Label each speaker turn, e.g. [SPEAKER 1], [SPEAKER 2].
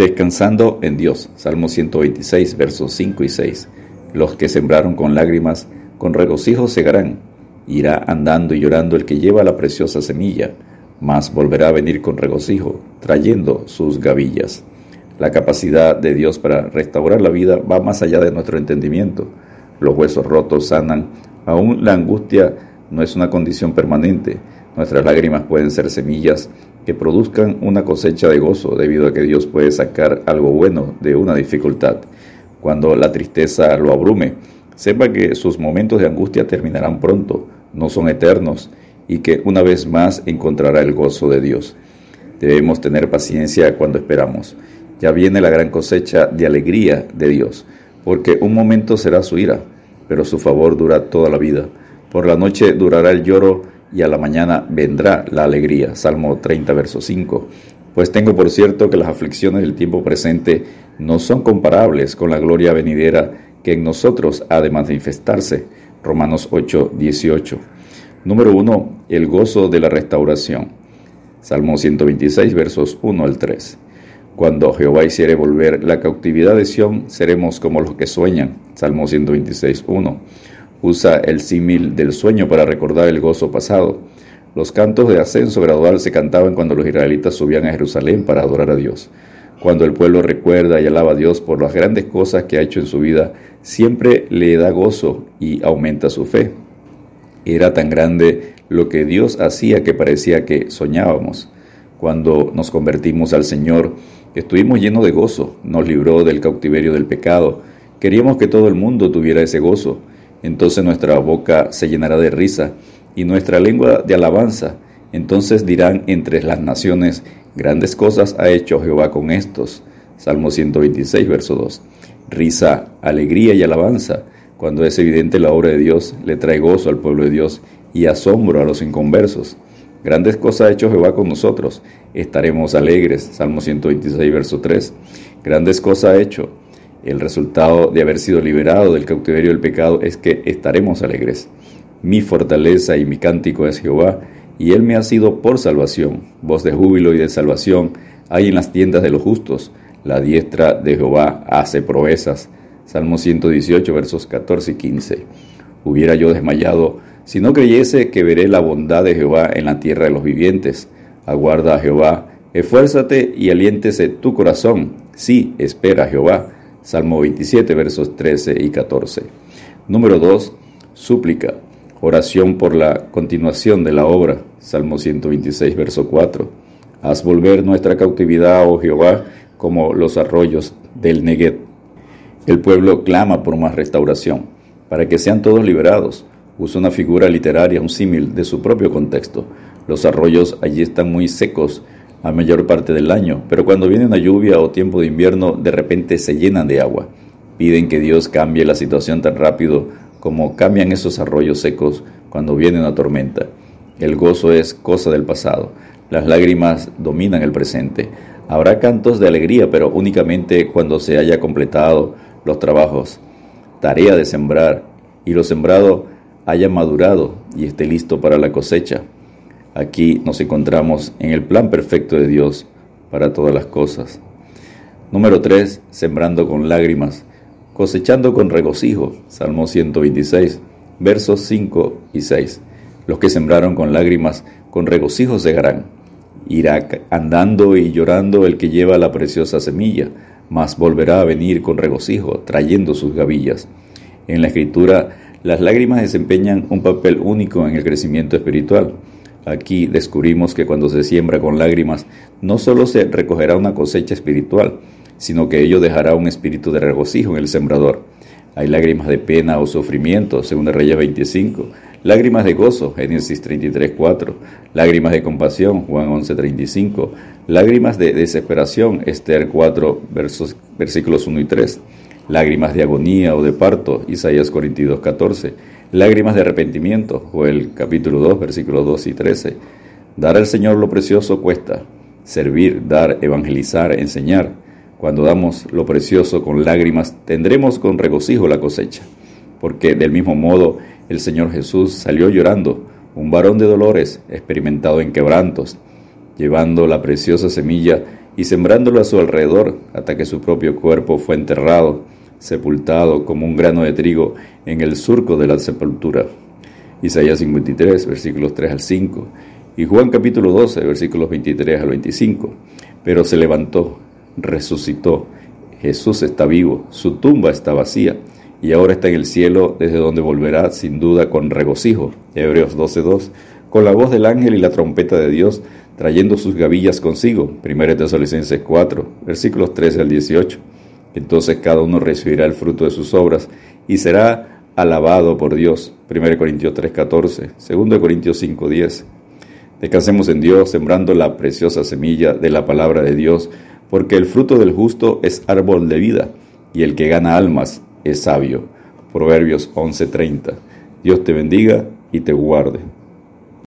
[SPEAKER 1] Descansando en Dios. Salmo 126, versos 5 y 6. Los que sembraron con lágrimas, con regocijo segarán. Irá andando y llorando el que lleva la preciosa semilla, mas volverá a venir con regocijo, trayendo sus gavillas. La capacidad de Dios para restaurar la vida va más allá de nuestro entendimiento. Los huesos rotos sanan, aún la angustia no es una condición permanente. Nuestras lágrimas pueden ser semillas que produzcan una cosecha de gozo debido a que Dios puede sacar algo bueno de una dificultad. Cuando la tristeza lo abrume, sepa que sus momentos de angustia terminarán pronto, no son eternos, y que una vez más encontrará el gozo de Dios. Debemos tener paciencia cuando esperamos. Ya viene la gran cosecha de alegría de Dios, porque un momento será su ira, pero su favor dura toda la vida. Por la noche durará el lloro y a la mañana vendrá la alegría. Salmo 30, verso 5. Pues tengo por cierto que las aflicciones del tiempo presente no son comparables con la gloria venidera que en nosotros ha de manifestarse. Romanos 8, 18. Número 1. El gozo de la restauración. Salmo 126, versos 1 al 3. Cuando Jehová hiciere volver la cautividad de Sión, seremos como los que sueñan. Salmo 126, 1 usa el símil del sueño para recordar el gozo pasado. Los cantos de ascenso gradual se cantaban cuando los israelitas subían a Jerusalén para adorar a Dios. Cuando el pueblo recuerda y alaba a Dios por las grandes cosas que ha hecho en su vida, siempre le da gozo y aumenta su fe. Era tan grande lo que Dios hacía que parecía que soñábamos. Cuando nos convertimos al Señor, estuvimos llenos de gozo, nos libró del cautiverio del pecado. Queríamos que todo el mundo tuviera ese gozo. Entonces nuestra boca se llenará de risa y nuestra lengua de alabanza. Entonces dirán entre las naciones, grandes cosas ha hecho Jehová con estos. Salmo 126, verso 2. Risa, alegría y alabanza. Cuando es evidente la obra de Dios, le trae gozo al pueblo de Dios y asombro a los inconversos. Grandes cosas ha hecho Jehová con nosotros, estaremos alegres. Salmo 126, verso 3. Grandes cosas ha hecho. El resultado de haber sido liberado del cautiverio del pecado es que estaremos alegres. Mi fortaleza y mi cántico es Jehová, y Él me ha sido por salvación. Voz de júbilo y de salvación hay en las tiendas de los justos. La diestra de Jehová hace proezas. Salmo 118, versos 14 y 15. Hubiera yo desmayado si no creyese que veré la bondad de Jehová en la tierra de los vivientes. Aguarda a Jehová, esfuérzate y aliéntese tu corazón. Sí, espera a Jehová Salmo 27, versos 13 y 14. Número 2. Súplica. Oración por la continuación de la obra. Salmo 126, verso 4. Haz volver nuestra cautividad, oh Jehová, como los arroyos del Neguet. El pueblo clama por más restauración, para que sean todos liberados. Usa una figura literaria, un símil de su propio contexto. Los arroyos allí están muy secos, a mayor parte del año, pero cuando viene una lluvia o tiempo de invierno, de repente se llenan de agua. Piden que Dios cambie la situación tan rápido como cambian esos arroyos secos cuando viene una tormenta. El gozo es cosa del pasado. Las lágrimas dominan el presente. Habrá cantos de alegría, pero únicamente cuando se haya completado los trabajos. Tarea de sembrar y lo sembrado haya madurado y esté listo para la cosecha. Aquí nos encontramos en el plan perfecto de Dios para todas las cosas. Número 3. Sembrando con lágrimas, cosechando con regocijo. Salmo 126, versos 5 y 6. Los que sembraron con lágrimas, con regocijo segarán. Irá andando y llorando el que lleva la preciosa semilla, mas volverá a venir con regocijo, trayendo sus gavillas. En la escritura, las lágrimas desempeñan un papel único en el crecimiento espiritual. Aquí descubrimos que cuando se siembra con lágrimas, no solo se recogerá una cosecha espiritual, sino que ello dejará un espíritu de regocijo en el sembrador. Hay lágrimas de pena o sufrimiento, según Reyes 25, lágrimas de gozo, Génesis 33, 4, lágrimas de compasión, Juan 11, 35, lágrimas de desesperación, Esther 4, versos, versículos 1 y 3, lágrimas de agonía o de parto, Isaías 42, 14, Lágrimas de arrepentimiento, el capítulo 2, versículos 2 y 13. Dar al Señor lo precioso cuesta. Servir, dar, evangelizar, enseñar. Cuando damos lo precioso con lágrimas, tendremos con regocijo la cosecha. Porque del mismo modo el Señor Jesús salió llorando, un varón de dolores, experimentado en quebrantos, llevando la preciosa semilla y sembrándolo a su alrededor hasta que su propio cuerpo fue enterrado, sepultado como un grano de trigo en el surco de la sepultura. Isaías 53, versículos 3 al 5, y Juan capítulo 12, versículos 23 al 25. Pero se levantó, resucitó, Jesús está vivo, su tumba está vacía, y ahora está en el cielo, desde donde volverá sin duda con regocijo. Hebreos 12.2, con la voz del ángel y la trompeta de Dios, trayendo sus gavillas consigo. 1 Tesalonicenses 4, versículos 13 al 18. Entonces cada uno recibirá el fruto de sus obras y será alabado por Dios. 1 Corintios 3.14, 2 Corintios 5.10. Descansemos en Dios, sembrando la preciosa semilla de la palabra de Dios, porque el fruto del justo es árbol de vida, y el que gana almas es sabio. Proverbios 11:30. Dios te bendiga y te guarde.